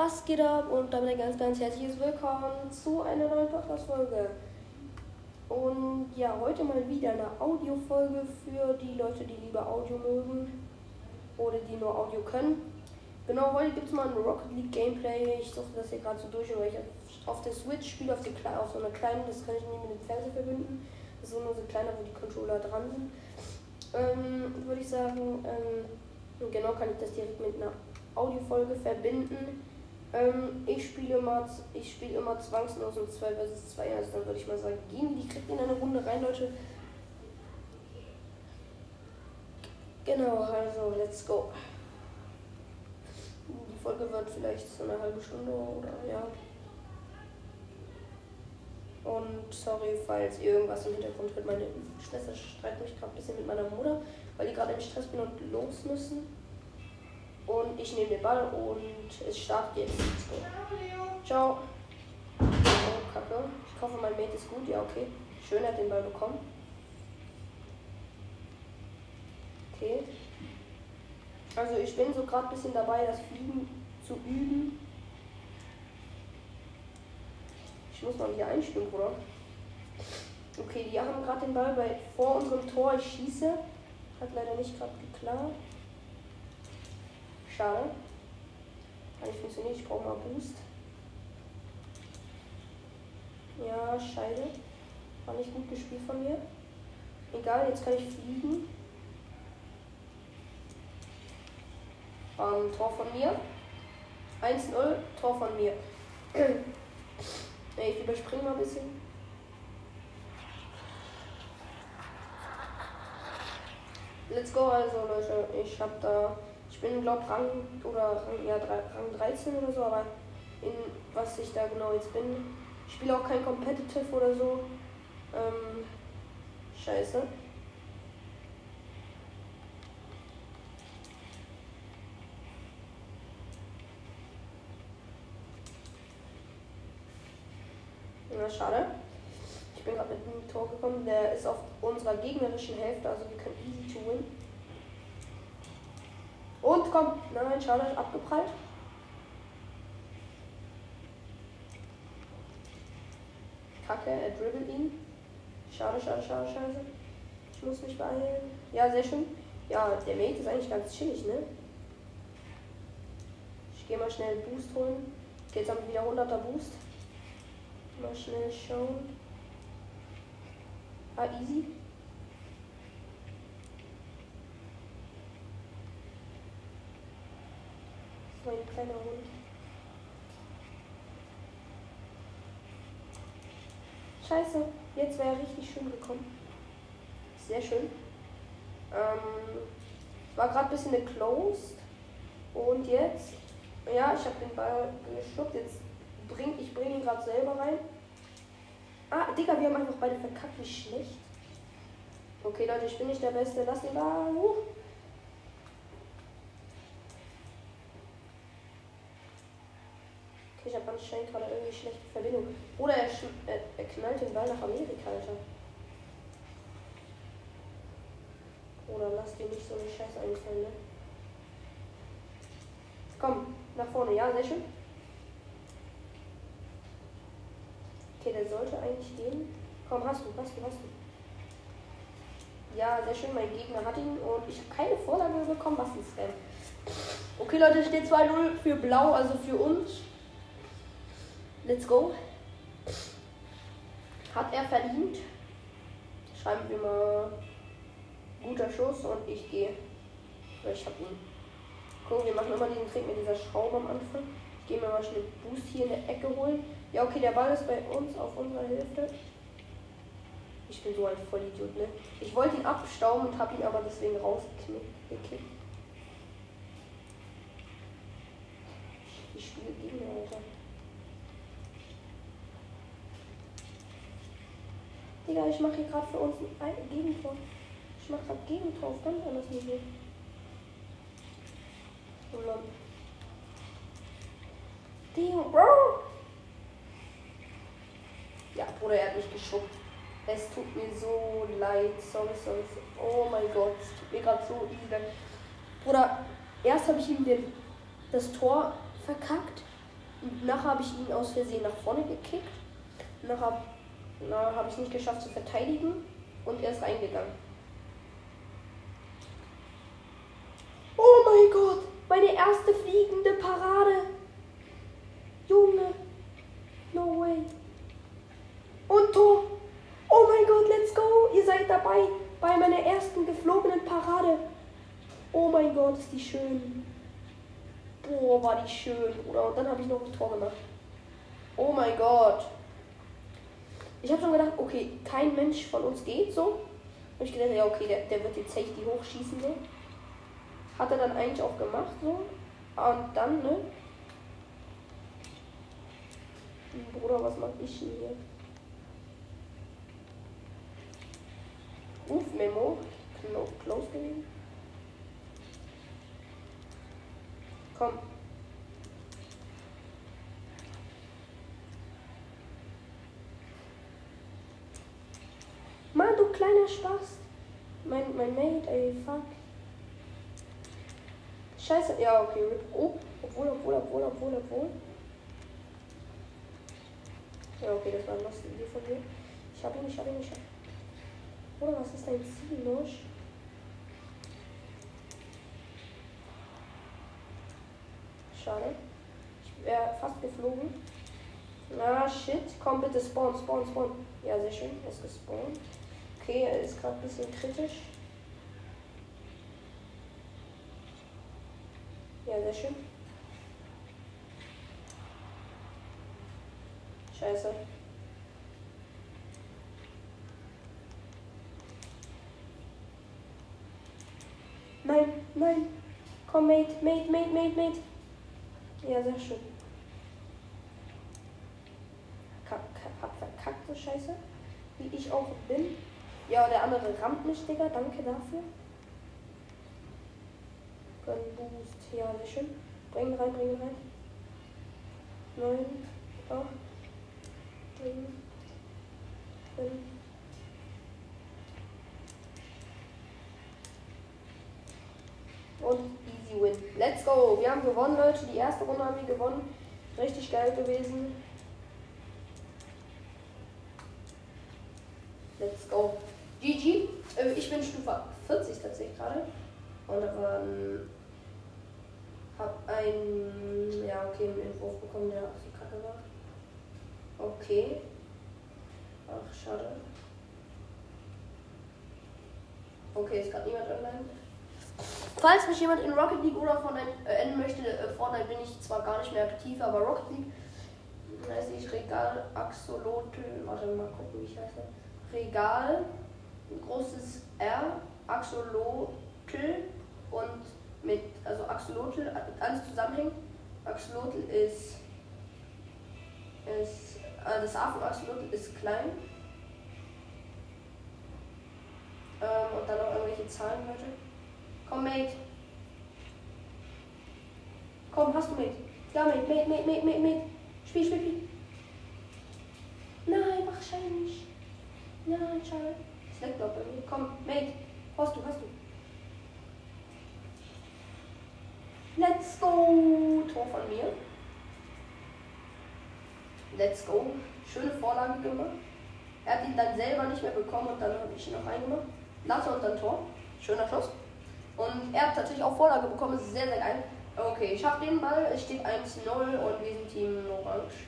was geht ab? Und damit ein ganz, ganz herzliches Willkommen zu einer neuen Podcast-Folge. Und ja, heute mal wieder eine Audiofolge für die Leute, die lieber Audio mögen oder die nur Audio können. Genau, heute gibt es mal ein Rocket League Gameplay. Ich suche das hier gerade so durch, weil ich auf der Switch spiele, auf, auf so einer kleinen, das kann ich nicht mit dem Fernseher verbinden. Das ist so nur so kleiner, wo die Controller dran sind. Ähm, würde ich sagen, ähm, genau kann ich das direkt mit einer Audiofolge verbinden. Ähm, ich spiele immer, ich immer zwangslos um 2 vs 2, also dann würde ich mal sagen, gehen wir direkt in eine Runde rein, Leute. Genau, also let's go. Die Folge wird vielleicht so eine halbe Stunde oder ja. Und sorry, falls ihr irgendwas im Hintergrund hört. Meine Schwester streitet mich gerade ein bisschen mit meiner Mutter, weil die gerade im Stress bin und los müssen. Und ich nehme den Ball und es startet jetzt. Ciao. Oh, Kacke. Ich hoffe, mein Mate ist gut. Ja, okay. Schön, hat den Ball bekommen. Okay. Also ich bin so gerade ein bisschen dabei, das Fliegen zu üben. Ich muss mal wieder einspielen, Bruder. Okay, die haben gerade den Ball bei, vor unserem Tor. Ich schieße. Hat leider nicht gerade geklappt. Schade. Kann nicht funktionieren. Ich brauche mal Boost. Ja, Scheide. War nicht gut gespielt von mir. Egal, jetzt kann ich fliegen. Ähm, Tor von mir. 1-0, Tor von mir. ich überspringe mal ein bisschen. Let's go, also Leute. Ich habe da ich bin, glaube Rang oder Rang, ja, Rang 13 oder so, aber in was ich da genau jetzt bin. Ich spiele auch kein Competitive oder so. Ähm, scheiße. Ja, schade. Ich bin gerade mit einem Tor gekommen. Der ist auf unserer gegnerischen Hälfte, also wir können easy to win. Und komm, nein, schade, abgeprallt. Kacke, er dribbelt ihn. Schade, schade, schade, schade. Ich muss mich beeilen. Ja, sehr schön. Ja, der Mate ist eigentlich ganz chillig, ne? Ich gehe mal schnell Boost holen. Okay, jetzt haben wir wieder 100er Boost. Mal schnell schauen. Ah, easy. So ein kleiner Hund. Scheiße, jetzt wäre er richtig schön gekommen. Sehr schön. Ähm, war gerade ein bisschen closed. Und jetzt, ja, ich habe den Ball geschluckt. Jetzt bring ich bringe ihn gerade selber rein. Ah, Digga, wir haben einfach beide verkackt. Wie schlecht. Okay, Leute, ich bin nicht der Beste. Lass den Ball. Uh. Habe anscheinend gerade irgendwie schlechte Verbindung. Oder er, er, er knallt den Ball nach Amerika, Alter. Oder lass dir nicht so eine Scheiße einfallen, ne? Komm, nach vorne, ja, sehr schön. Okay, der sollte eigentlich gehen. Komm, hast du, hast du, hast du. Ja, sehr schön, mein Gegner hat ihn und ich habe keine Vorlage bekommen. Was ist denn? Okay, Leute, steht 2-0 für Blau, also für uns. Let's go. Hat er verdient? Schreiben wir mal guter Schuss und ich gehe. Ich hab ihn. Guck, wir machen immer diesen Trick mit dieser Schraube am Anfang. Ich gehe mir mal schnell Boost hier in der Ecke holen. Ja, okay, der Ball ist bei uns auf unserer Hälfte. Ich bin so ein Vollidiot, ne? Ich wollte ihn abstauben und habe ihn aber deswegen rausgekickt. Ich spiele gegen Alter. Digga, ich mache hier gerade für uns ein Gegentor. Ich mache gerade Gegentor auf ganz anderes Niveau. Oh Mann. Digga, Bro! Ja, Bruder, er hat mich geschuckt. Es tut mir so leid. Sorry, sorry. Oh mein Gott, es tut mir gerade so übel. Bruder, erst habe ich ihm den, das Tor verkackt. Und nachher habe ich ihn aus Versehen nach vorne gekickt. Nachher na, habe ich nicht geschafft zu verteidigen und er ist reingegangen. Oh mein Gott, meine erste fliegende Parade. Junge, no way. Und Tor. Oh mein Gott, let's go. Ihr seid dabei bei meiner ersten geflogenen Parade. Oh mein Gott, ist die schön. Boah, war die schön, oder? Und dann habe ich noch ein Tor gemacht. Oh mein Gott. Ich habe schon gedacht, okay, kein Mensch von uns geht so. Habe ich gedacht, ja, okay, der, der wird jetzt echt die hochschießen so. Hat er dann eigentlich auch gemacht so. Und dann, ne? Bruder, was mach ich denn hier? Uff, Memo. Close gewesen. Komm. Mann, du kleiner Spaß. Mein, mein Mate, ey, fuck. Scheiße, ja, okay, RIP. Oh, obwohl, obwohl, obwohl, obwohl, obwohl. Ja, okay, das war eine lustige Idee von mir. Ich hab ihn, ich hab ihn, ich hab ihn. Oder was ist dein Ziel, los? Schade. Ich wäre fast geflogen. Na, shit. Komm bitte, spawn, spawn, spawn. Ja, sehr schön. Er ist gespawnt. Okay, er ist gerade ein bisschen kritisch. Ja, sehr schön. Scheiße. Nein, nein. Komm, Mate, Mate, Mate, Mate, Mate. Ja, sehr schön. Kack, hab verkackt, so scheiße. Wie ich auch bin. Ja, der andere rammt mich, Digga. Danke dafür. Gun Boost. Ja, sehr schön. Bring rein, bring rein. Neun, acht, sieben, fünf. Und easy win. Let's go. Wir haben gewonnen, Leute. Die erste Runde haben wir gewonnen. Richtig geil gewesen. Let's go. GG. Äh, ich bin Stufe 40 tatsächlich gerade. Und ähm, hab ein, ja okay, einen Entwurf bekommen, der so kacke war. Okay. Ach, schade. Okay, ist gerade niemand online. Falls mich jemand in Rocket League oder Fortnite äh, enden möchte, äh, Fortnite bin ich zwar gar nicht mehr aktiv, aber Rocket League heißt ich Regal Axolotl. Warte mal gucken, wie ich heiße. Regal, großes R, Axolotl und mit, also Axolotl, alles zusammenhängt. Axolotl ist, ist äh, das A von Axolotl ist klein. Ähm, und dann noch irgendwelche Zahlen, Leute. Komm, Mate. Komm, hast du Mate? Ja, Mate, Mate, Mate, Mate, Mate, Mate. Spiel, spiel, spiel. Nein, wahrscheinlich. Nein, schade. Leckt doch bei mir. Komm, Mate. Hast du, hast du. Let's go. Tor von mir. Let's go. Schöne Vorlage gemacht. Er hat ihn dann selber nicht mehr bekommen und dann habe ich ihn noch reingemacht. Latte und dann Tor. Schöner Schuss. Und er hat tatsächlich auch Vorlage bekommen. Das ist sehr, sehr geil. Okay, ich habe den Ball. Es steht 1-0 und wir sind Team Orange.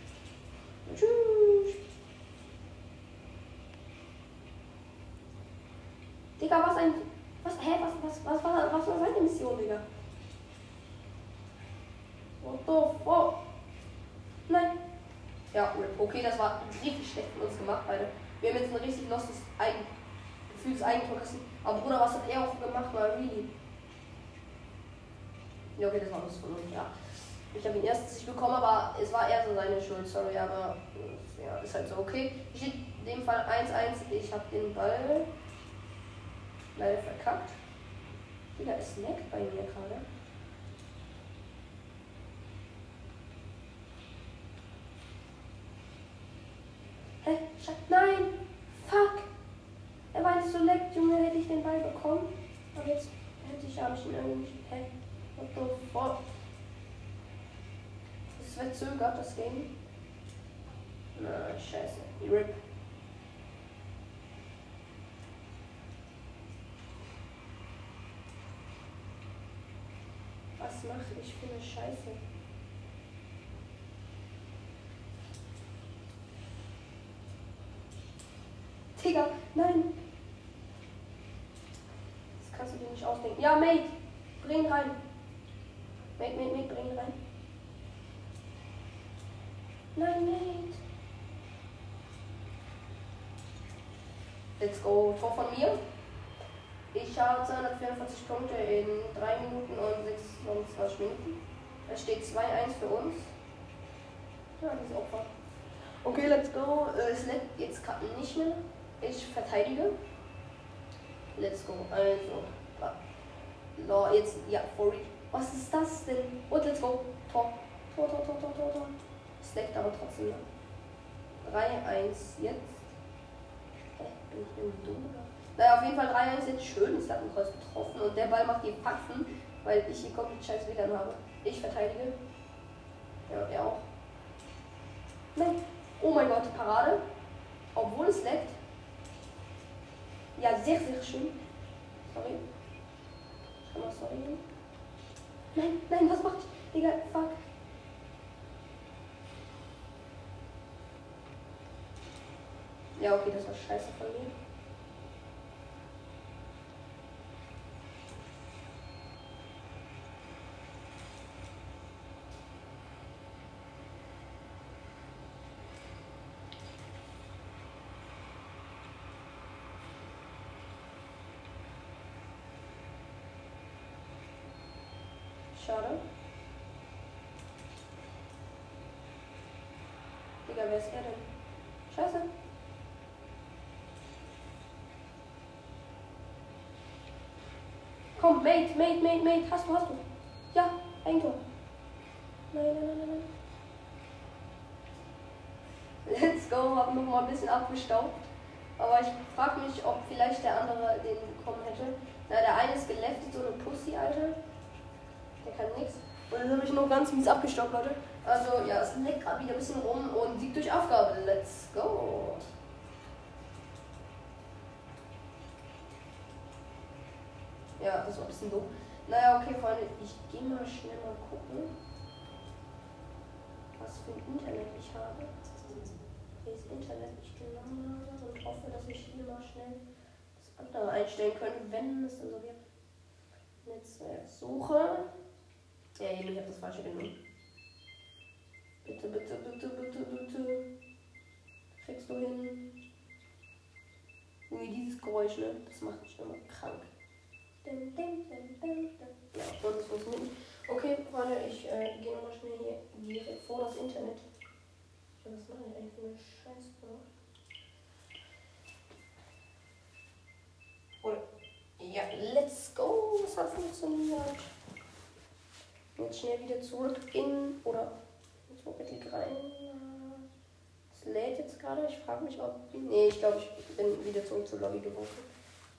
Tschüss. Digga, was ein. Was, hä, was, was, was, was, was war seine Mission, Digga? What the fuck? Nein. Ja, okay, das war richtig schlecht von uns gemacht, beide. Wir haben jetzt ein richtig lostes Eigen, gefühltes Eigentor kassiert. Aber Bruder, was hat er auch gemacht, mal really? Ja, okay, das war alles von uns, ja. Ich habe ihn erst nicht bekommen, aber es war eher so seine Schuld, sorry, aber ja, ist halt so okay. Ich in dem Fall 1-1, ich habe den Ball leider verkackt. Wieder ist Snack bei mir gerade. Hä? Nein! Fuck! Er war jetzt so leck, Junge, hätte ich den Ball bekommen. Aber jetzt hätte ich, habe ich ihn irgendwie. Hä? What the fuck? Es verzögert, das Game. Na, scheiße. RIP. Was ich für eine Scheiße? Digga, nein. Das kannst du dir nicht ausdenken. Ja, Mate, bring rein. Mate, Mate, Mate, bring rein. Nein, Mate. Let's go. Tor von mir. Ich habe 244 Punkte in 3 Minuten und 26 Minuten. Es steht 2-1 für uns. Ja, diese Opfer. Okay, let's go. Es leckt jetzt gerade nicht mehr. Ich verteidige. Let's go. Also. No, jetzt. Ja, for Was ist das denn? Und let's go. Tor. Tor, Tor, Tor, Tor, Tor, Tor. Es leckt aber trotzdem noch. 3-1 jetzt. Hä? Bin ich irgendwie dumm oder? Naja, auf jeden Fall 3-1 jetzt schön. Es hat ein Kreuz getroffen und der Ball macht die Patzen, weil ich hier komplett scheiß WLAN habe. Ich verteidige. Ja, er auch. Nein. Oh mein Gott, Parade. Obwohl es leckt. Ja, sehr, sehr schön. Sorry. Kann mal sorry. Nein, nein, was mach ich? Digga, fuck. Ja, okay, das war scheiße von mir. Schade. Digga, wer ist er denn? Scheiße. Komm, Mate, Mate, Mate, Mate. Hast du, hast du. Ja, ein Tor. Nein, nein, nein, nein. Let's go, hab noch mal ein bisschen abgestaubt. Aber ich frag mich, ob vielleicht der andere den bekommen hätte. Na, der eine ist geleftet, so eine Pussy, Alter. Der kann nichts. Und dann habe ich noch ganz mies abgestoppt, Leute. Also ja, es leckt gerade wieder ein bisschen rum und Sieg durch Aufgabe. Let's go. Ja, das war ein bisschen doof. Naja, okay, Freunde, ich gehe mal schnell mal gucken, was für ein Internet ich habe. Welches Internet ich genommen habe und hoffe, dass ich hier mal schnell das andere einstellen könnte, wenn es dann so wird. Netzwerk suche. Ja, ich habe das falsche genommen. Bitte, bitte, bitte, bitte, bitte. Kriegst du hin? Irgendwie dieses Geräusch, ne? Das macht mich immer krank. Ja, und das funktioniert. Okay, warte, ich äh, gehe nochmal schnell hier direkt vor das Internet. Was mache ich eigentlich für eine Scheiße gemacht? Oder, ja, let's go. Es hat funktioniert. Jetzt schnell wieder zurück in oder ins Rocket League rein. Es lädt jetzt gerade. Ich frage mich, ob. Nee, ich glaube, ich bin wieder zurück zur Lobby geworfen.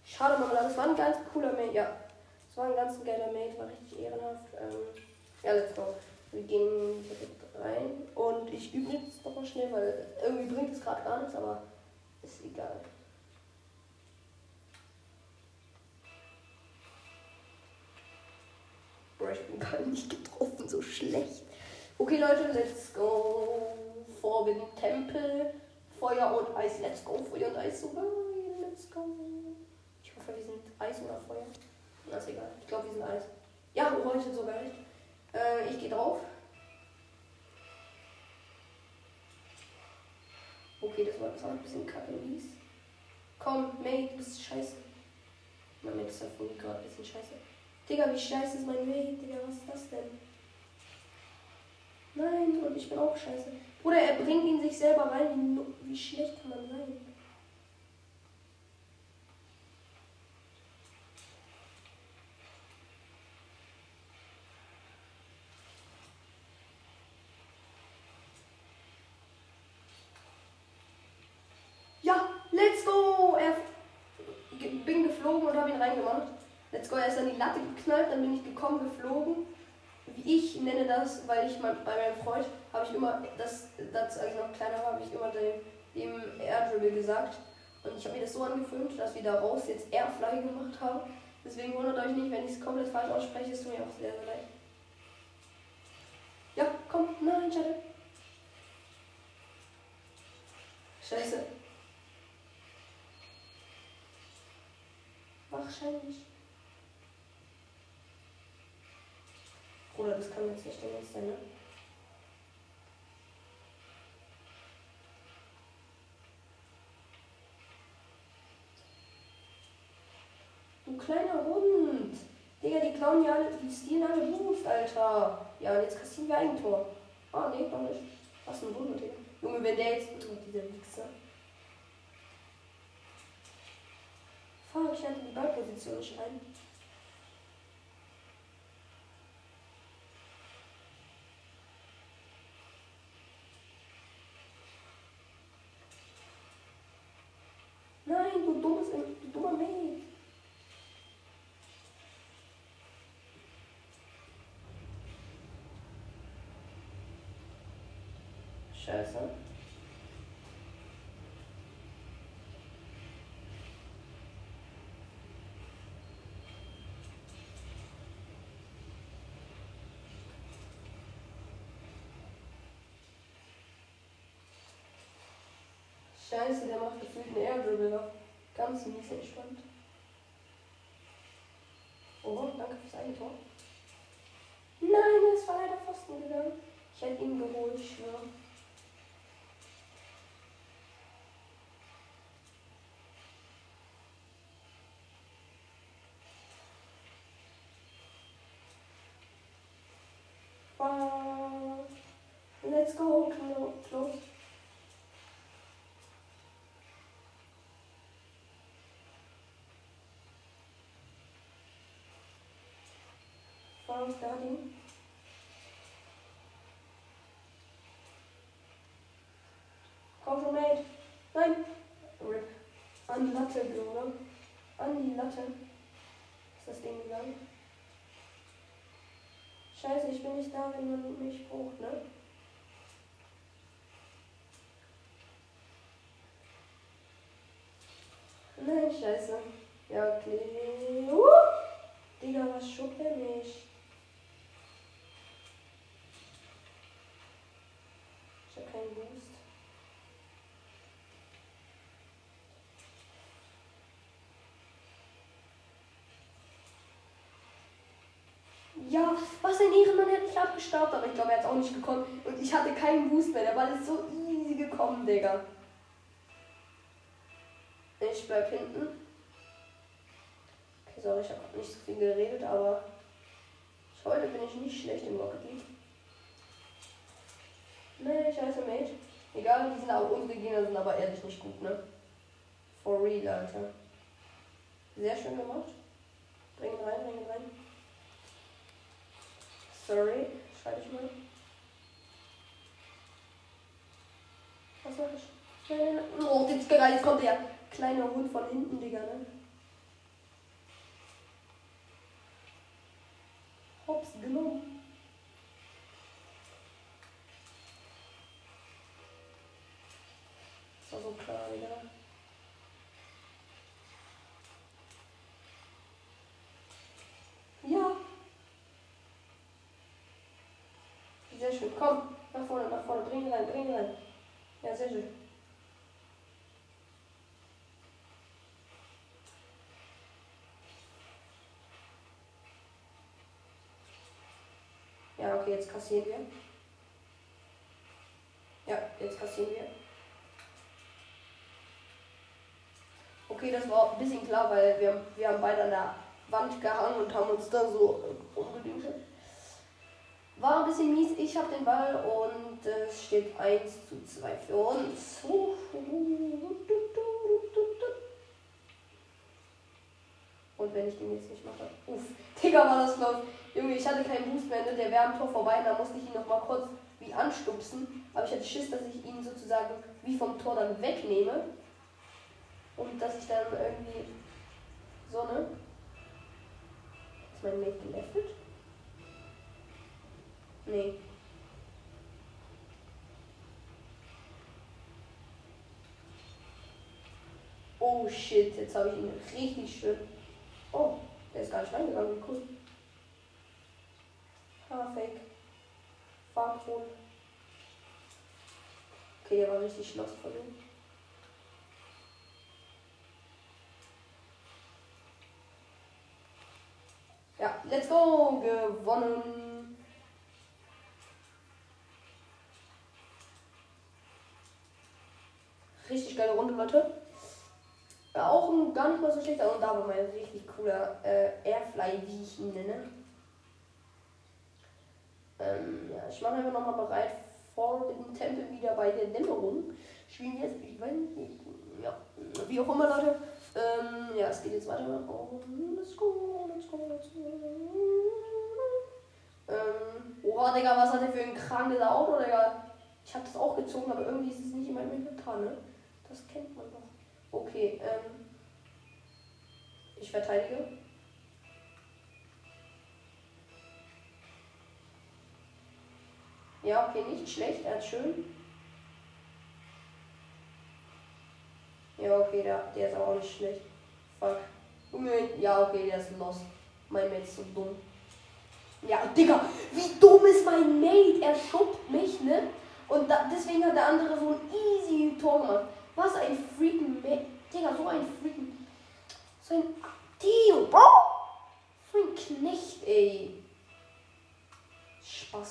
Schade mal, das war ein ganz cooler Mate. Ja, es war ein ganz geiler Mate, war richtig ehrenhaft. Ähm, ja, let's go. Wir gehen direkt rein und ich übe jetzt nochmal schnell, weil irgendwie bringt es gerade gar nichts, aber ist egal. Bro, ich bin gar nicht getroffen, so schlecht. Okay, Leute, let's go. Forbidden Tempel. Feuer und Eis. Let's go. Feuer und Eis sogar. Let's go. Ich hoffe, wir sind Eis oder Feuer. Das ist egal. Ich glaube, wir sind Eis. Ja, heute sogar nicht. Äh, ich gehe drauf. Okay, das war jetzt ein bisschen kacke. Komm, Mate, bist scheiße. Mein Mate ist ja gerade ein bisschen scheiße. Digga, wie scheiße ist mein Mate, Digga, was ist das denn? Nein, und ich bin auch scheiße. Bruder, er bringt ihn sich selber rein. Wie, wie schlecht kann man sein? Ja, let's go! Er bin geflogen und habe ihn reingemacht. Let's go, er ist an die Latte geknallt, dann bin ich gekommen, geflogen. Wie ich nenne das, weil ich mein, bei meinem Freund habe ich immer, das, das, als ich noch kleiner war, habe ich immer dem, dem Airdribble gesagt. Und ich habe mir das so angefilmt, dass wir daraus jetzt Airfly gemacht haben. Deswegen wundert euch nicht, wenn ich es komplett falsch ausspreche, ist mir auch sehr, sehr leid. Ja, komm, nein, schade. Scheiße. Wahrscheinlich. Bruder, das kann jetzt nicht der sein, ne? Du kleiner Hund. Digga, die klauen ja alle, die stehlen alle Boost, Alter. Ja, jetzt kassieren wir Eigentor. Ah, nee, doch nicht. Was ein Wunder, Digga. Junge, wenn der jetzt. Oh, dieser Wichser. Fuck, ich hatte die Ballposition nicht ein. Nein, du dummes, du dummer Mädchen. Scheiße. Scheiße, der macht gefühlt einen Airdribble auf. Ganz mies entspannt. Oh, danke fürs Eigentor. Nein, es war leider Pfosten gegangen. Ich hätte ihn geholt, ich schwöre. Let's go, close. Foul starting. Komm schon, Mate. Nein. Rip. An die Latte, Bruder. An die Latte. Ist das Ding? Scheiße, ich bin nicht da, wenn man mich braucht, ne? Nein, scheiße. Ja, okay. Uh! Digga, was schuppe mich? Ich hab keinen Boost. Ja, was ein Ehrenmann, hat nicht abgestaubt, aber ich glaube, er hat auch nicht gekommen. Und ich hatte keinen Boost mehr, der Ball ist so easy gekommen, Digga. Ich bleib hinten. Okay, sorry, ich habe nicht so viel geredet, aber ich, heute bin ich nicht schlecht im Rocket League. Nee, scheiße, Mate. Egal, die sind auch unsere Gegner sind aber ehrlich nicht gut, ne? For real, Alter. Sehr schön gemacht. Bring ihn rein, bring ihn rein. Sorry, schreibe ich mal. Was mach ich? Oh, jetzt, jetzt kommt der kleine Hund von hinten, Digga, ne? Hops genommen. Das war so klar, Digga. Ja. Sehr schön. Komm, nach vorne, nach vorne. Bring ihn rein, bring ihn rein. Ja, sehr schön. Ja, okay, jetzt kassieren wir. Ja, jetzt kassieren wir. Okay, das war ein bisschen klar, weil wir, wir haben beide an der Wand gehangen und haben uns da so äh, umgedünscht. War ein bisschen mies. Ich habe den Ball und es steht 1 zu 2 für uns. Und wenn ich den jetzt nicht mache. Uff, Digga, war das close. Junge, ich hatte keinen Boost mehr. Ne? Der wäre am Tor vorbei. Da musste ich ihn noch mal kurz wie anstupsen. Aber ich hatte Schiss, dass ich ihn sozusagen wie vom Tor dann wegnehme. Und dass ich dann irgendwie so, ne? Ist mein Mate geleftet? Nee. Oh shit, jetzt habe ich ihn richtig schön. Oh, der ist gar nicht reingegangen, cool. Haarfake. Farbton. Okay, der war richtig schloss von ihm. Ja, let's go! Gewonnen! Richtig geile Runde, Leute. Ja, auch ein gar nicht mal so schlechter und da war mal ein richtig cooler äh, Airfly, wie ich ihn nenne. Ähm, ja, ich mache einfach nochmal bereit vor dem Tempel wieder bei der Dämmerung. Spielen jetzt, ich weiß nicht, ja, wie auch immer, Leute. Ähm, ja, es geht jetzt weiter. Oh, let's go, let's go, let's go. Ähm, oha, Digga, was hat der für ein krankes Auto, Digga? Ich habe das auch gezogen, aber irgendwie ist es nicht in meinem Inventar, ne? Das kennt man doch. Okay, ähm, ich verteidige. Ja, okay, nicht schlecht, er hat schön. Ja, okay, der, der ist auch nicht schlecht. Fuck. Ja, okay, der ist lost. Mein Mate ist so dumm. Ja, Digga, wie dumm ist mein Mate? Er schubbt mich, ne? Und da, deswegen hat der andere so ein easy Tor gemacht. Was ein freaking Mate. Digga, so ein freaking. So ein. Dio, Bro! So ein Knecht, ey. Schon.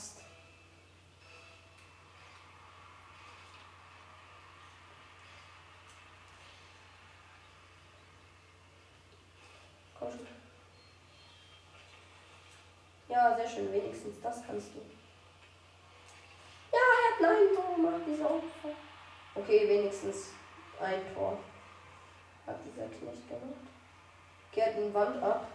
Ja, sehr schön. Wenigstens das kannst du. Ja, er hat nein Tor gemacht, dieser Opfer. Okay, wenigstens ein Tor. Hat dieser Knecht gemacht. Hat den Wand ab.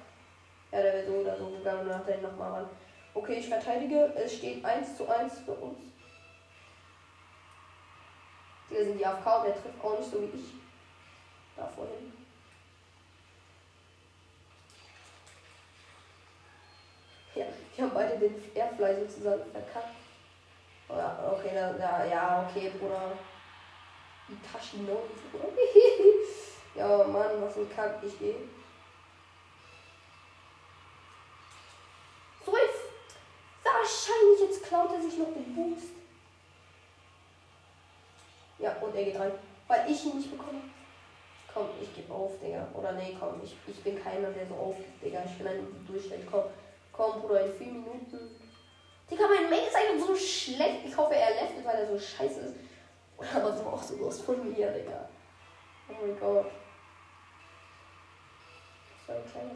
Ja, der wäre so oder so gegangen und hat den nochmal ran. Okay, ich verteidige. Es steht 1 zu 1 für uns. Hier sind die AFK und der trifft auch nicht so wie ich. Da vorhin. Ja, wir haben beide den Airfly sozusagen verkackt. Ja, okay, da, ja, okay, Bruder. No, Bruder. ja, Mann, was ein Kack, ich gehe. So jetzt. Wahrscheinlich jetzt klaut er sich noch den Boost. Ja, und er geht rein. Weil ich ihn nicht bekomme. Komm, ich gebe auf, Digga. Oder nee, komm, ich, ich bin keiner, der so aufgibt, Digga. Ich bin ein Durchschnitt. Komm, komm, Bruder, in vier Minuten. Digga, mein Mate ist einfach so schlecht. Ich hoffe, er leftet, weil er so scheiße ist. Aber so auch so von mir, Digga. Oh mein Gott. So ein kleiner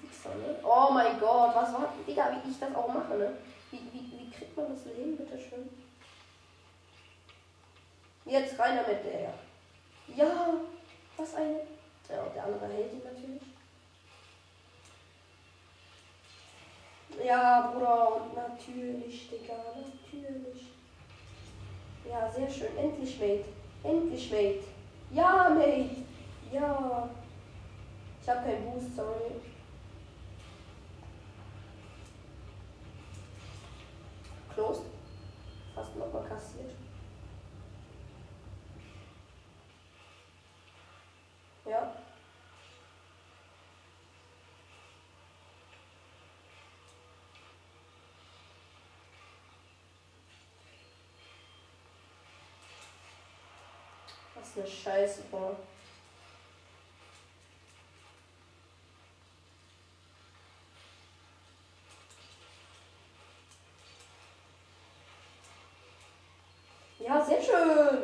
Fixer, ne? Oh mein Gott, was war. Digga, wie ich das auch mache, ne? Wie, wie, wie kriegt man das Leben, bitteschön? Jetzt rein damit, Digga. Ja, was eine. Ja, und der andere hält ihn natürlich. Ja, Bruder, und natürlich, Digga, natürlich. Ja, sehr schön. Endlich, Mate. Endlich, Mate. Ja, Mate. Ja. Ich habe keinen Boost, sorry. Closed. Fast nochmal kassiert. Ja. Eine Scheiße, boah. Ja, sehr schön.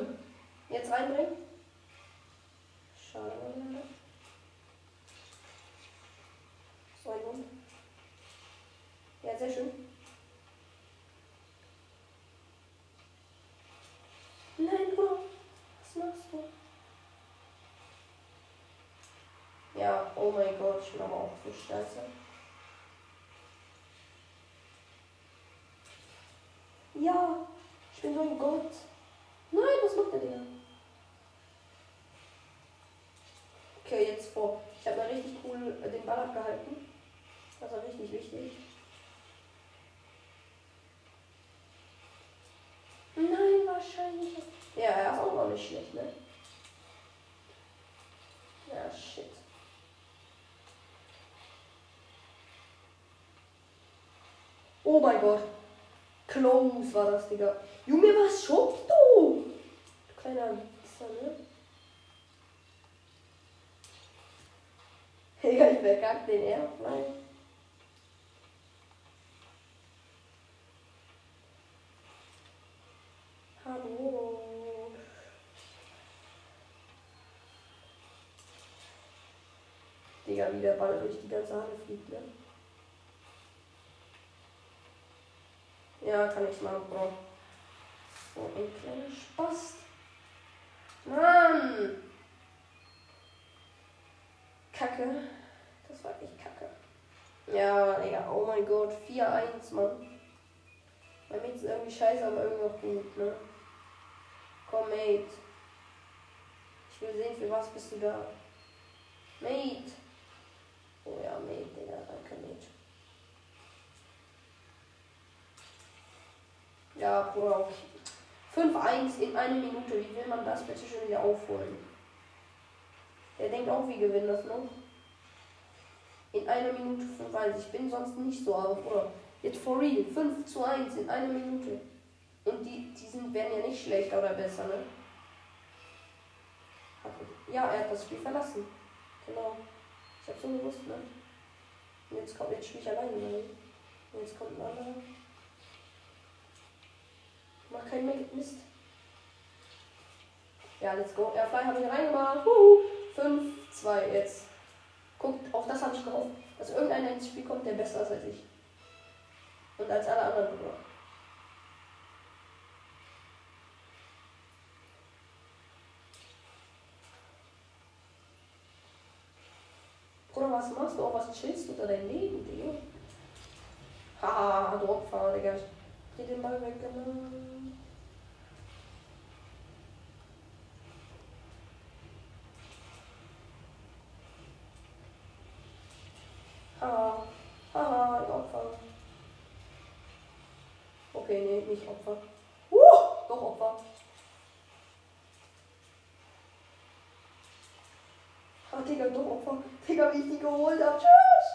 oh mein Gott, ich mache auch die Scheiße. Ja, ich bin so ein Gott. Nein, was macht der Digga? Okay, jetzt vor. Ich habe mal richtig cool äh, den Ball abgehalten. Das war richtig wichtig. Nein, wahrscheinlich. Ja, er ist auch noch nicht schlecht, ne? Oh mein Gott. Close war das, Digga. Junge, was schubst du? Du kleiner Wichser, ne? Digga, ich verkack den Airfly. Hallo. Digga, wie der Ball durch die ganze Halle fliegt, ne? Ja, kann ich machen, Bro. So ein kleiner Spaß. Mann! Kacke. Das war echt kacke. Ja, Digga, oh mein Gott. 4-1, Mann. Mein Mate ist irgendwie scheiße, aber irgendwie auch gut, ne? Komm, Mate. Ich will sehen, für was bist du da. Mate. Oh ja, Mate, Digga, danke, Mate. Ja, okay. 5-1 in einer Minute. Wie will man das bitte schon wieder aufholen? Der denkt auch, wie gewinnen das noch. In einer Minute 5-1. Ich bin sonst nicht so, aber Bruder. Jetzt for real. 5 zu 1 in einer Minute. Und die, die sind, werden ja nicht schlechter oder besser, ne? Ja, er hat das Spiel verlassen. Genau. Ich hab's so gewusst, ne? Und jetzt kommt, jetzt spiele ich alleine, ne? Und jetzt kommt ein anderer. Mach keinen Mist. Ja, let's go. Airfly habe ich reingemacht. 5, 2 jetzt. Guckt, auf das habe ich gehofft, dass irgendeiner ins Spiel kommt, der besser ist als ich. Und als alle anderen Bruder. Bruder, was machst du? Auch was chillst du da dein Leben, Digga? Haha, du Opfer, Digga. Dreh den Ball weg, genau. Haha, haha, ein Opfer. Okay, nee, nicht Opfer. Uh, doch Opfer. Ah, Digga, doch Opfer. Digga, wie ich die geholt hab. Tschüss.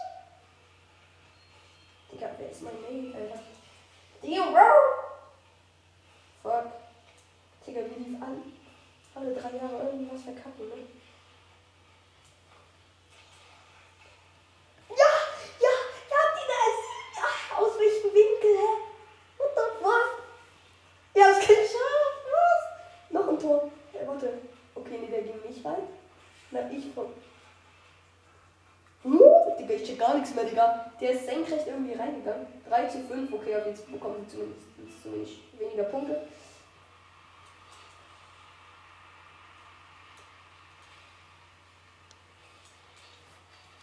Digga, wer ist mein Mate, Alter? Digga, bro. Fuck. Digga, wie lief alle, alle drei Jahre irgendwas verkacken, ne? Ja, ja, ja, habt ihr das? Ach, aus welchem Winkel, hä? What the fuck? Ja, kann ich schaffen. Was? Noch ein Tor. Ja, warte. Okay, nee, der ging nicht rein. Na, ich von. Uh, Digga, ich check gar nichts mehr, Digga. Der ist senkrecht irgendwie reingegangen. 3 zu 5, okay, aber jetzt bekommen sie zumindest, zumindest weniger Punkte.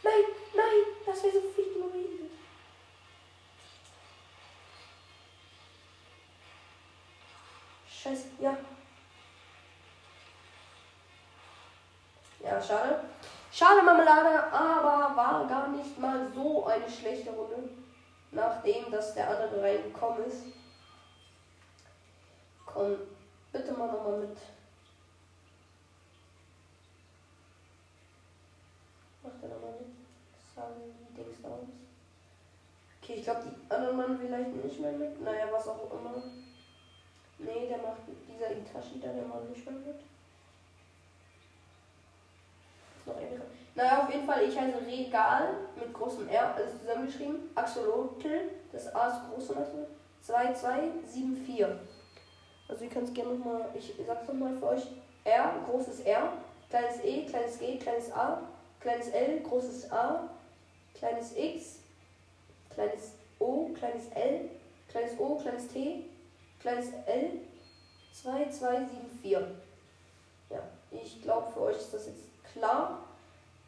Nein, nein, das wäre so viel gewesen. Scheiße, ja. Ja, schade. Schade Marmelade, aber war gar nicht mal so eine schlechte Runde. Nachdem, dass der andere reingekommen ist. Komm, bitte mal nochmal mit. Macht er nochmal mit. Dings da aus. Okay, ich glaube, die anderen machen vielleicht nicht mehr mit. Naja, was auch immer. Nee, der macht dieser Itachi da, der macht nicht mehr mit. noch irgendwie. Naja, auf jeden Fall, ich heiße Regal mit großem R, alles zusammengeschrieben. Axolotl, das A ist groß und 2274. Also ihr könnt es gerne nochmal, ich sag's nochmal für euch. R, großes R, kleines E, kleines G, kleines A, kleines L, großes A, kleines X, kleines O, kleines L, kleines O, kleines T, kleines L, 2274. Ja, ich glaube für euch ist das jetzt klar.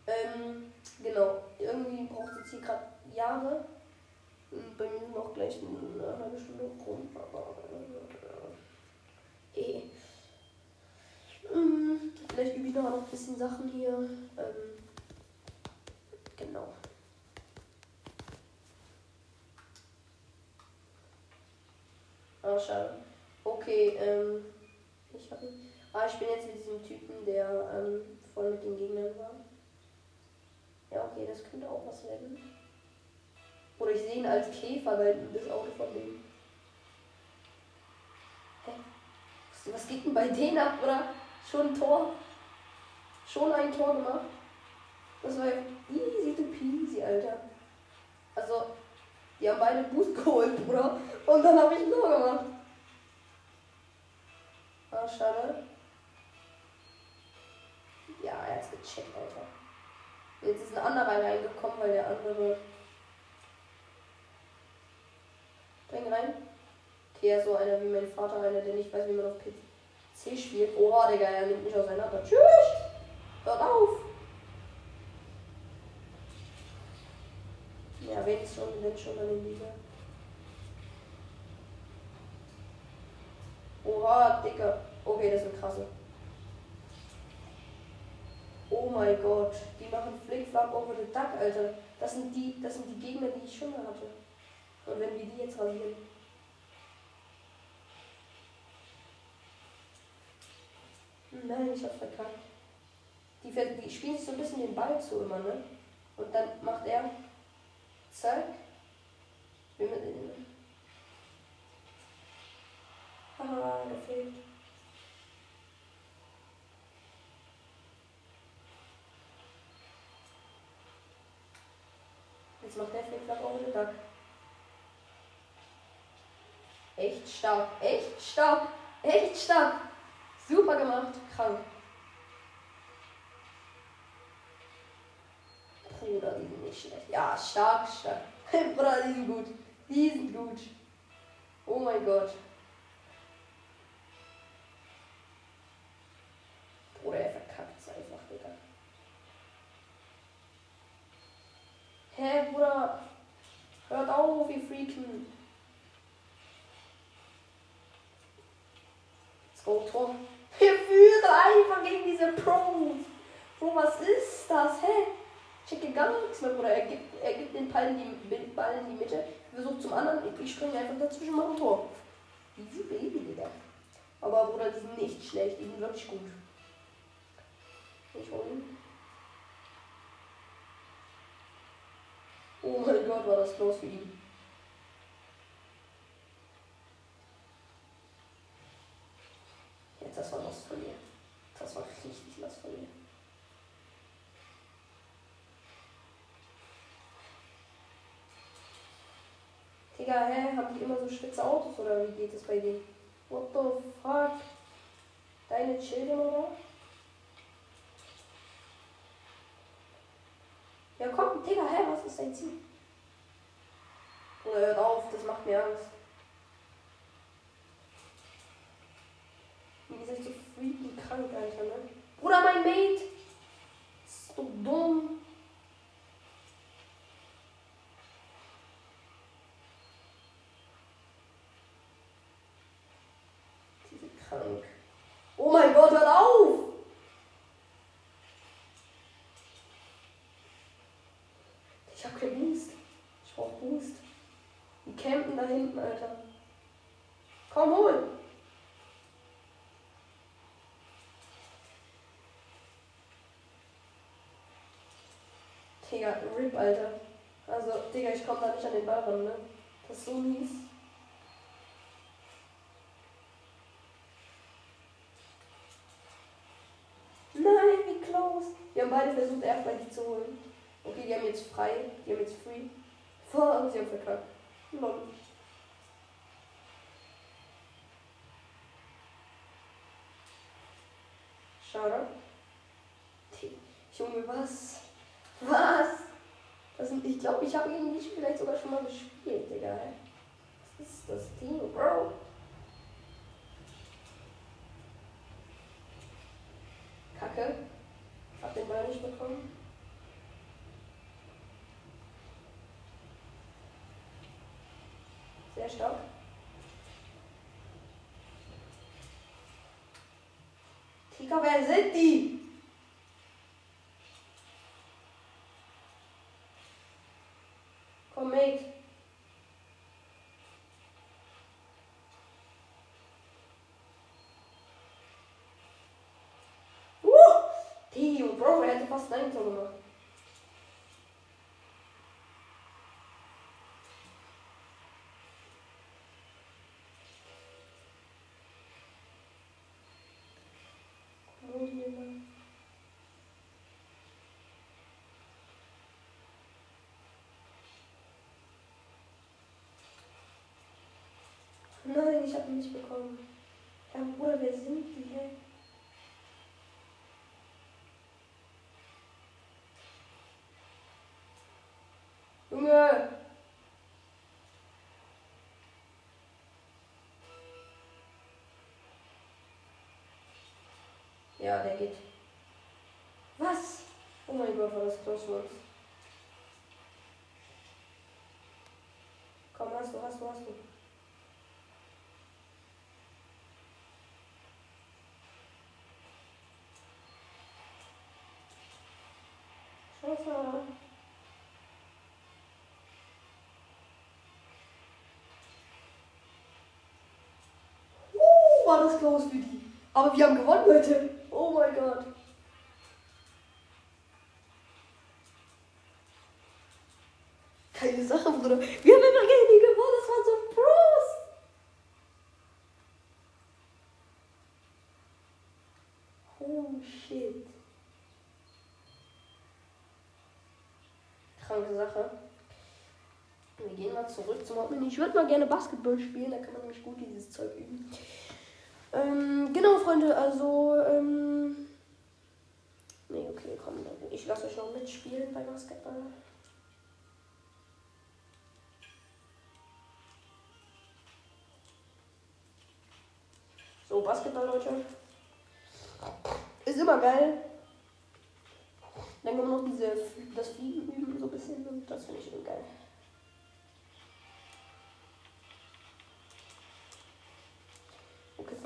Ähm, genau, irgendwie braucht es jetzt hier gerade Jahre. Und bei mir noch gleich eine halbe Stunde rum, aber äh, eh. Ähm, vielleicht übe ich noch ein bisschen Sachen hier. Ähm, genau. Ah, schade. Okay, ähm, ich habe Ah, ich bin jetzt mit diesem Typen, der ähm, voll mit den Gegnern war. Ja, okay, das könnte auch was werden. Oder ich sehe ihn als Käfer, weil das Auto von dem. Hä? Was, geht denn bei denen ab, oder? Schon ein Tor? Schon ein Tor gemacht? Das war easy to peasy, Alter. Also, die haben beide Boost geholt, Bruder. Und dann habe ich ein Tor gemacht. Ah, schade. Ja, er hat's gecheckt, Alter. Jetzt ist ein anderer reingekommen, weil der andere. Dring rein. Okay, so einer wie mein Vater, einer, der nicht weiß, wie man auf PC spielt. Oha, Digga, er nimmt mich auseinander. Tschüss! Hört auf! Ja, wenn schon, wenn schon, dann in dieser. Oha, Dicker. Okay, das ist krasse. Oh mein Gott, die machen Flickflap over the Duck, Alter. Das sind die, das sind die Gegner, die ich schon mal hatte. Und wenn wir die jetzt rasieren. Nein, ich hab verkackt. Die, die spielen sich so ein bisschen den Ball zu immer, ne? Und dann macht er. Zack. Wie mit den. Haha, der fehlt. Macht der Flickflack auch wieder Duck. Echt stark, echt stark, echt stark. Super gemacht, krank. Bruder, die sind nicht schlecht. Ja, stark, stark. Bruder, die sind gut. Die sind gut. Oh mein Gott. Bruder, er verkackt es einfach, Digga. Hä, Bruder? Hört auf, ihr Freaken. Let's go, Tor. Wir führen einfach gegen diese Pros. Bro, was ist das? Hä? Ich checke gar nichts mehr, Bruder. Er gibt, er gibt den Ball in die, Ball in die Mitte, versucht zum anderen. Ich springe einfach dazwischen, mache ein Tor. Easy Baby, Digga. Aber, Bruder, die sind nicht schlecht. Die sind wirklich gut. Ich hole ihn. Oh mein Gott, war das close für ihn. Jetzt, das war was von mir. Das war richtig was von mir. Digga, hä? Haben die immer so spitze Autos oder wie geht es bei denen? What the fuck? Deine Children oder? Ja komm, Digga, hä? Was ist dein Ziel? Bruder, hört auf, das macht mir Angst. Wie gesagt, so freaking krank, Alter, ne? Bruder, mein Mate! Ist so dumm. Diese krank. Oh mein Gott, hört auf! Ich hab keinen Boost. Ich brauch Boost. Die campen da hinten, Alter. Komm, hol! Digga, RIP, Alter. Also, Digga, ich komm da nicht an den Ball ran, ne? Das ist so mies. Nein, wie close. Wir haben beide versucht, Airfly die zu holen. Okay, die haben jetzt frei. Die haben jetzt free. Vor und sie haben verkackt. Lol. Schade. Junge, was? Was? Das ich glaube, ich habe irgendwie vielleicht sogar schon mal gespielt, Digga. Was ist das Ding, Bro? Kacke. Hab den Ball nicht bekommen. Sehr stark. que couberes a é ti. Como é que uh! um problema, de passar então mano. Nein, ich habe ihn nicht bekommen. Ja, Bruder, wer sind die, hä? Junge! Ja, der geht. Was? Oh mein Gott, war das close ones. Komm, hast du, hast du, hast du. Scheiße. Uh, war das close für die. Aber wir haben gewonnen, Leute. Oh mein Gott. Keine Sache, Bruder. Wir haben einfach gegen die gewonnen. Das war so Pros. Oh shit. Kranke Sache. Wir gehen mal zurück zum Hauptmenü. Ich würde mal gerne Basketball spielen, da kann man nämlich gut dieses Zeug üben. Ähm, genau, Freunde, also, ähm. Nee, okay, komm, ich lasse euch noch mitspielen bei Basketball. So, Basketball, Leute. Ist immer geil. Dann können noch diese, das Fliegen üben, so ein bisschen. Das finde ich irgendwie geil.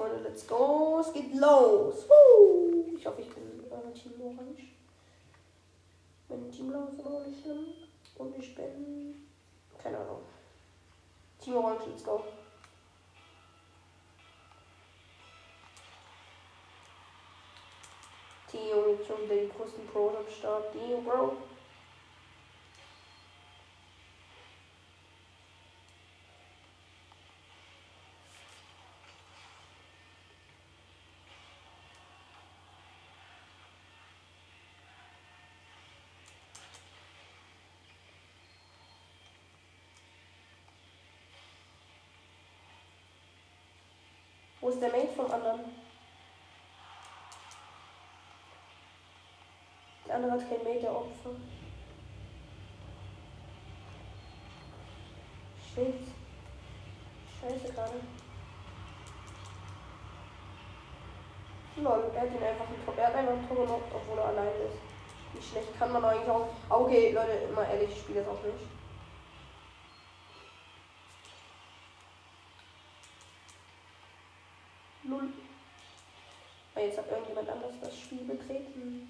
Freunde, let's go. Es geht los. Woo! Ich hoffe, ich bin äh, Team Orange. Mein Team ist aber auch nicht schlimm. Und ich bin. Keine Ahnung. Team Orange, let's go. Tio, jetzt schon die größten Pros am Start. Tio, Bro. Ist der Mate vom anderen? Der andere hat kein Mate, der Opfer. Shit. Scheiße gerade. Lol, er hat ihn einfach ein Tor, er hat einfach ein Tor obwohl er allein ist. Wie schlecht kann man eigentlich auch. Okay, Leute, immer ehrlich, ich spiele das auch nicht. Ah, Jetzt hat irgendjemand anders das Spiel betreten.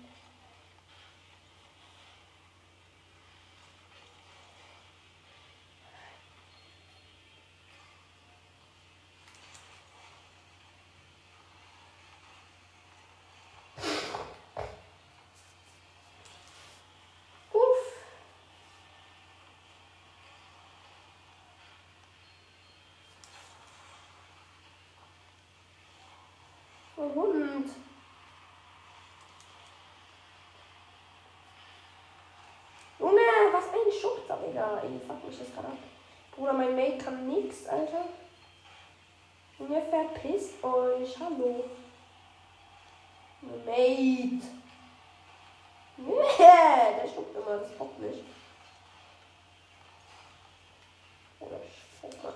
Uff. Oh, Hund. Junge, was ein Schubser, Digga. Ey, fuck mich das gerade ab. Bruder, mein Mate kann nix, Alter. Junge, verpisst euch. Hallo. Mate. Nee, der schubt immer, das bockt nicht. Oder Scheiße.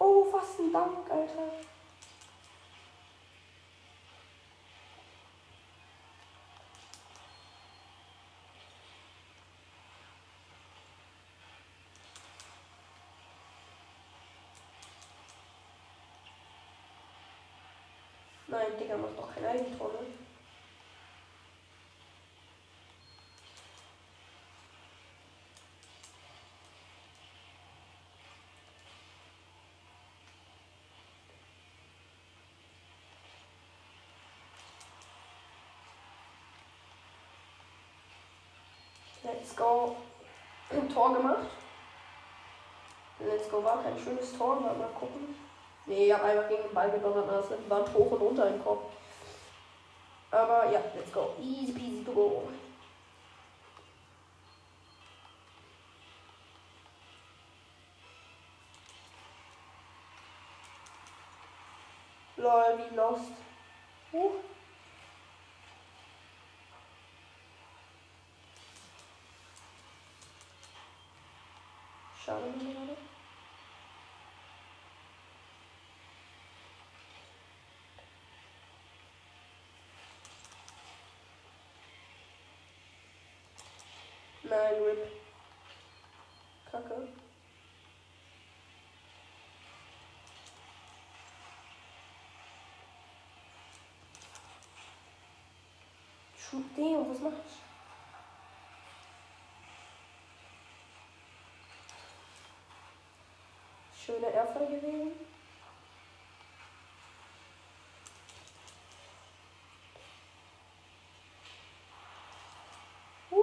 Oh, was ein Dank, Alter. Digga macht doch kein Eigentor, ne? Let's go. Ein Tor gemacht. Let's go war kein schönes Tor, mal gucken. Nee, ich habe einfach gegen den Ball gedonnert. Das Wand hoch und runter im Kopf. Aber ja, let's go. Easy peasy to go. Lol, wie lost. Huch. Schade gerade. Nein, RIP. Kacke. Damn, was mach ich? Schöner Erfall gewesen. Uh.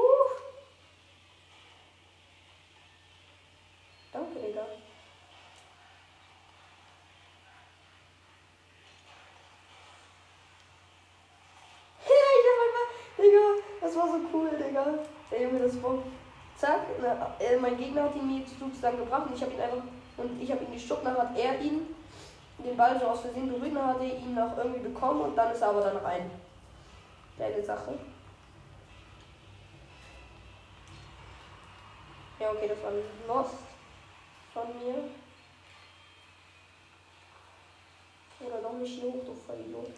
Danke, Digga. Digga, das war so cool, Digga. Der Junge, das war. Zack, na, äh, mein Gegner hat ihn mir sozusagen gebracht und ich habe ihn einfach. Und ich habe ihn gestoppt, dann hat er ihn den Ball so aus Versehen berührt, dann hat er ihn noch irgendwie bekommen und dann ist er aber dann rein. Geile Sache. Ja, okay, das war Lost von mir. Oder noch nicht hoch, du Vollidiot.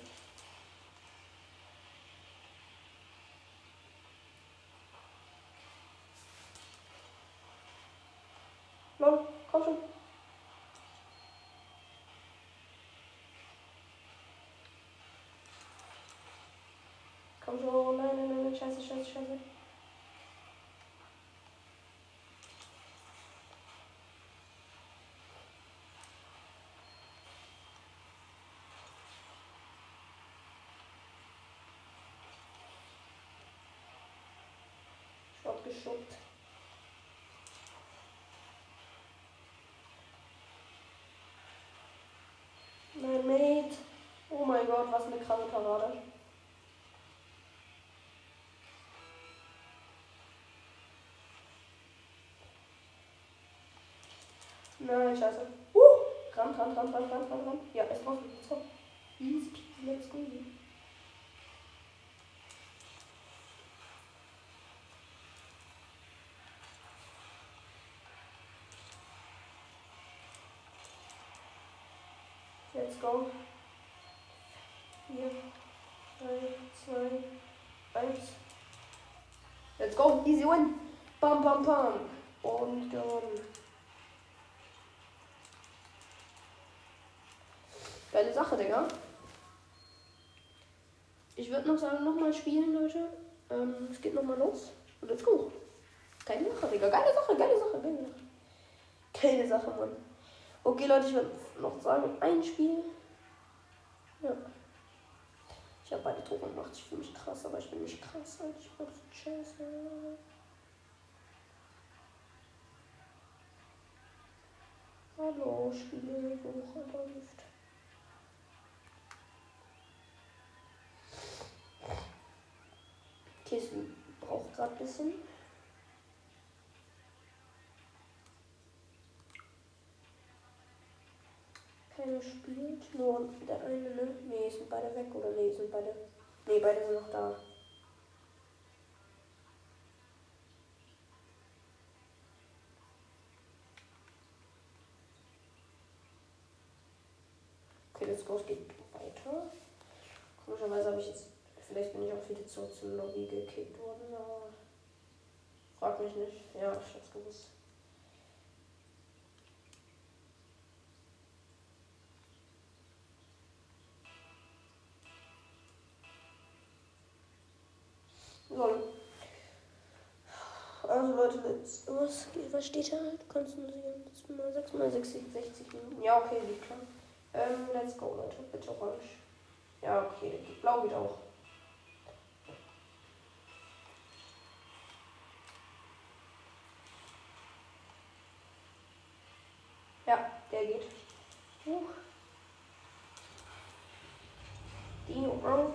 Lol, komm schon. Komm schon, nein, nein, nein, scheiße, scheiße, scheiße. Shot geschubbt. Mein Mate. Oh mein Gott, was eine krasse Parade. Nein, scheiße. Uh! Ran, ran, ran, ran, ran, ran, ran. Ja, es raus, es raus. Easy let's go. Let's go. 4, 3, 2, 1. Let's go. Easy win. Bam, bam, bam. Und gewonnen. Geile Sache, Digga. Ich würde noch sagen, nochmal spielen, Leute. Ähm, es geht nochmal los. Und let's go. Geile Sache, Digga. Geile Sache, geile Sache, geile Sache. Geile Sache, Mann. Okay, Leute, ich würde noch sagen, ein Spiel. Ja. Ich habe beide Tore gemacht. Ich fühle mich krass, aber ich bin nicht krass. Alter. Ich bin scheiße. Hallo, Spiel, Woche läuft. Es braucht gerade ein bisschen. Keiner spielt, nur der eine, ne? Nee, sind beide weg oder nee, sind beide. Nee, beide sind noch da. Okay, go, es geht weiter. Komischerweise habe ich jetzt. Vielleicht bin ich auch wieder zurück zum Lobby gekickt worden, aber. Frag mich nicht. Ja, ich hab's gewusst. Lol. Also Leute, jetzt, was, steht da? Du kannst nur sehen. Mal 6 mal 60, 60 Minuten. Ja, okay, liegt klar. Ähm, let's go, Leute. Bitte orange. Ja, okay, blau geht auch. Ja, der geht. Huch. Dino Bro.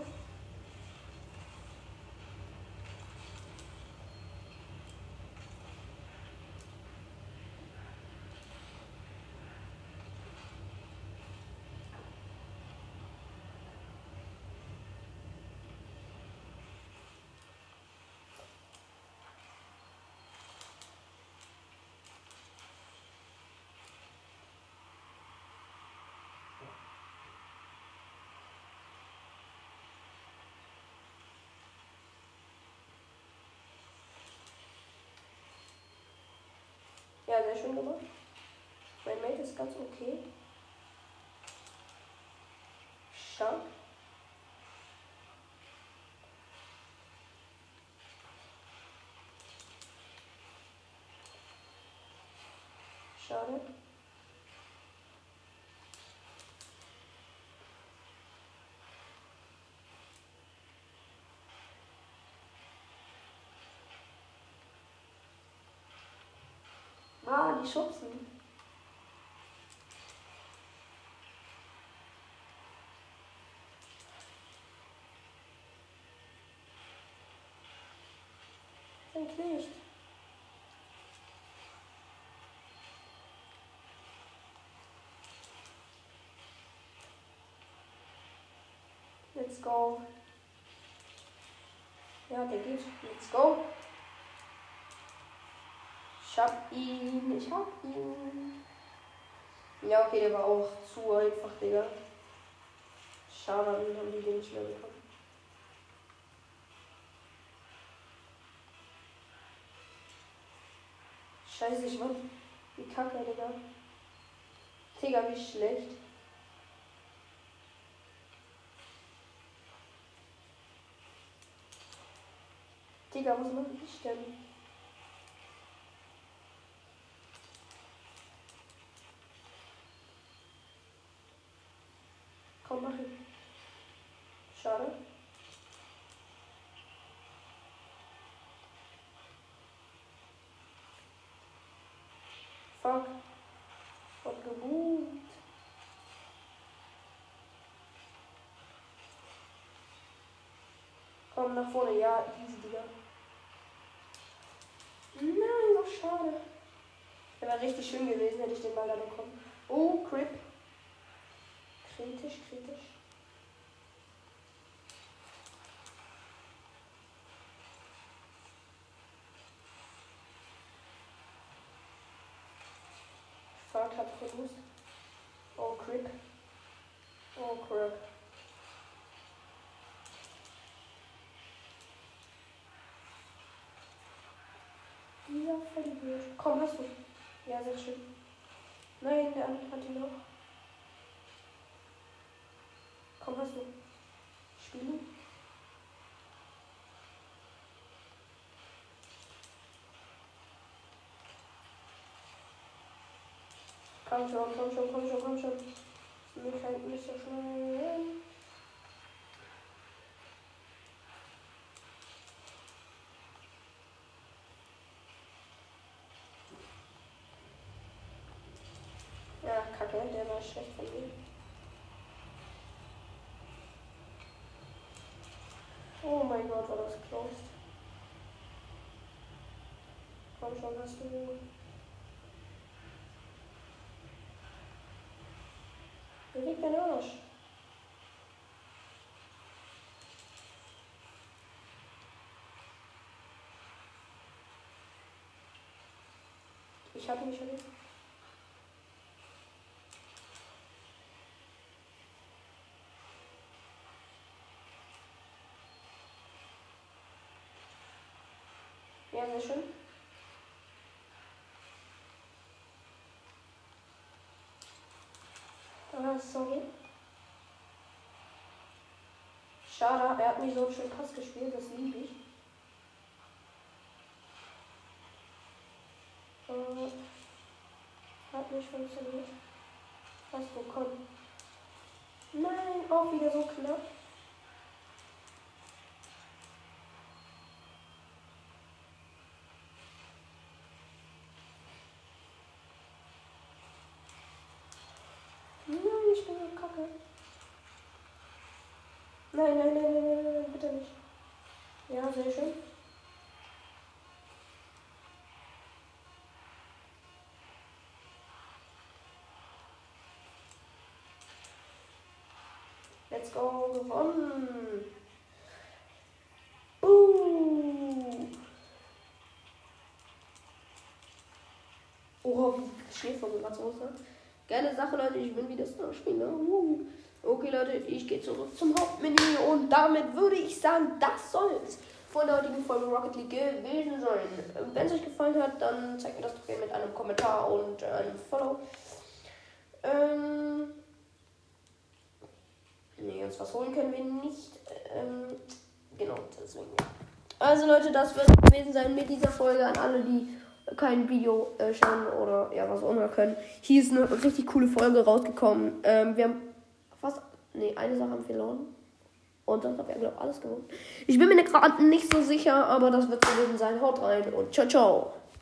Ja, sehr schön gemacht. Mein Mate ist ganz okay. Stark. Schade. Die schubsen. Sind nicht. Let's go. Ja, der geht. Let's go. Ich hab ihn. Ich hab ihn. Ja, okay, der war auch zu einfach, Digga. Schade, dann haben die den nicht mehr bekommen. Scheiße, ich war. Wie kacke, Digga. Digga, wie schlecht. Digga, was mache ich denn? Komm, mach ihn. Schade. Fuck. Gott gebucht. Komm nach vorne, ja, easy, Digga. Nein, so schade. Wäre richtig schön gewesen, hätte ich den Ball da bekommen. Oh, Crip. Kritisch, kritisch. Fahrt hat Verlust. Oh, Crip. Oh, Crip. Dieser Vollidiot. Komm, hast du. Ja, sehr schön. Nein, der andere hat ihn noch. Komm, hast du. Spielen? Komm schon, komm schon, komm schon, komm schon. Mir fällt nicht so schnell. Ja, kacke, der war schlecht von mir. Oh mein Gott, war das close. Komm schon, hast du. Beweg deinen Arsch. Ich hab ihn schon. Ja, sehr schön. Ah, sorry. Schade, er hat mir so einen schönen Pass gespielt, das liebe ich. Äh, hat nicht funktioniert. Was bekommen? Nein, auch wieder so knapp. Nein, nein, nein, nein, nein, bitte nicht. Ja, sehr schön. Let's go, gewonnen. Uh. Oh, wie Schneefall gerade so ne? Geile Sache, Leute. Ich bin wieder Starspieler. Uh. Okay, Leute, ich gehe zurück zum Hauptmenü und damit würde ich sagen, das soll es von der heutigen Folge Rocket League gewesen sein. Wenn es euch gefallen hat, dann zeigt mir das doch gerne mit einem Kommentar und einem Follow. Ähm. Nee, uns was holen können wir nicht. Ähm, genau, deswegen. Also Leute, das wird gewesen sein mit dieser Folge an alle, die kein Video äh, schauen oder ja, was auch immer können. Hier ist eine richtig coole Folge rausgekommen. Ähm, wir haben nee, eine Sache haben wir verloren. Und dann haben wir, glaube ich, alles gewonnen. Ich bin mir gerade nicht so sicher, aber das wird gewesen sein. Haut rein und ciao, ciao.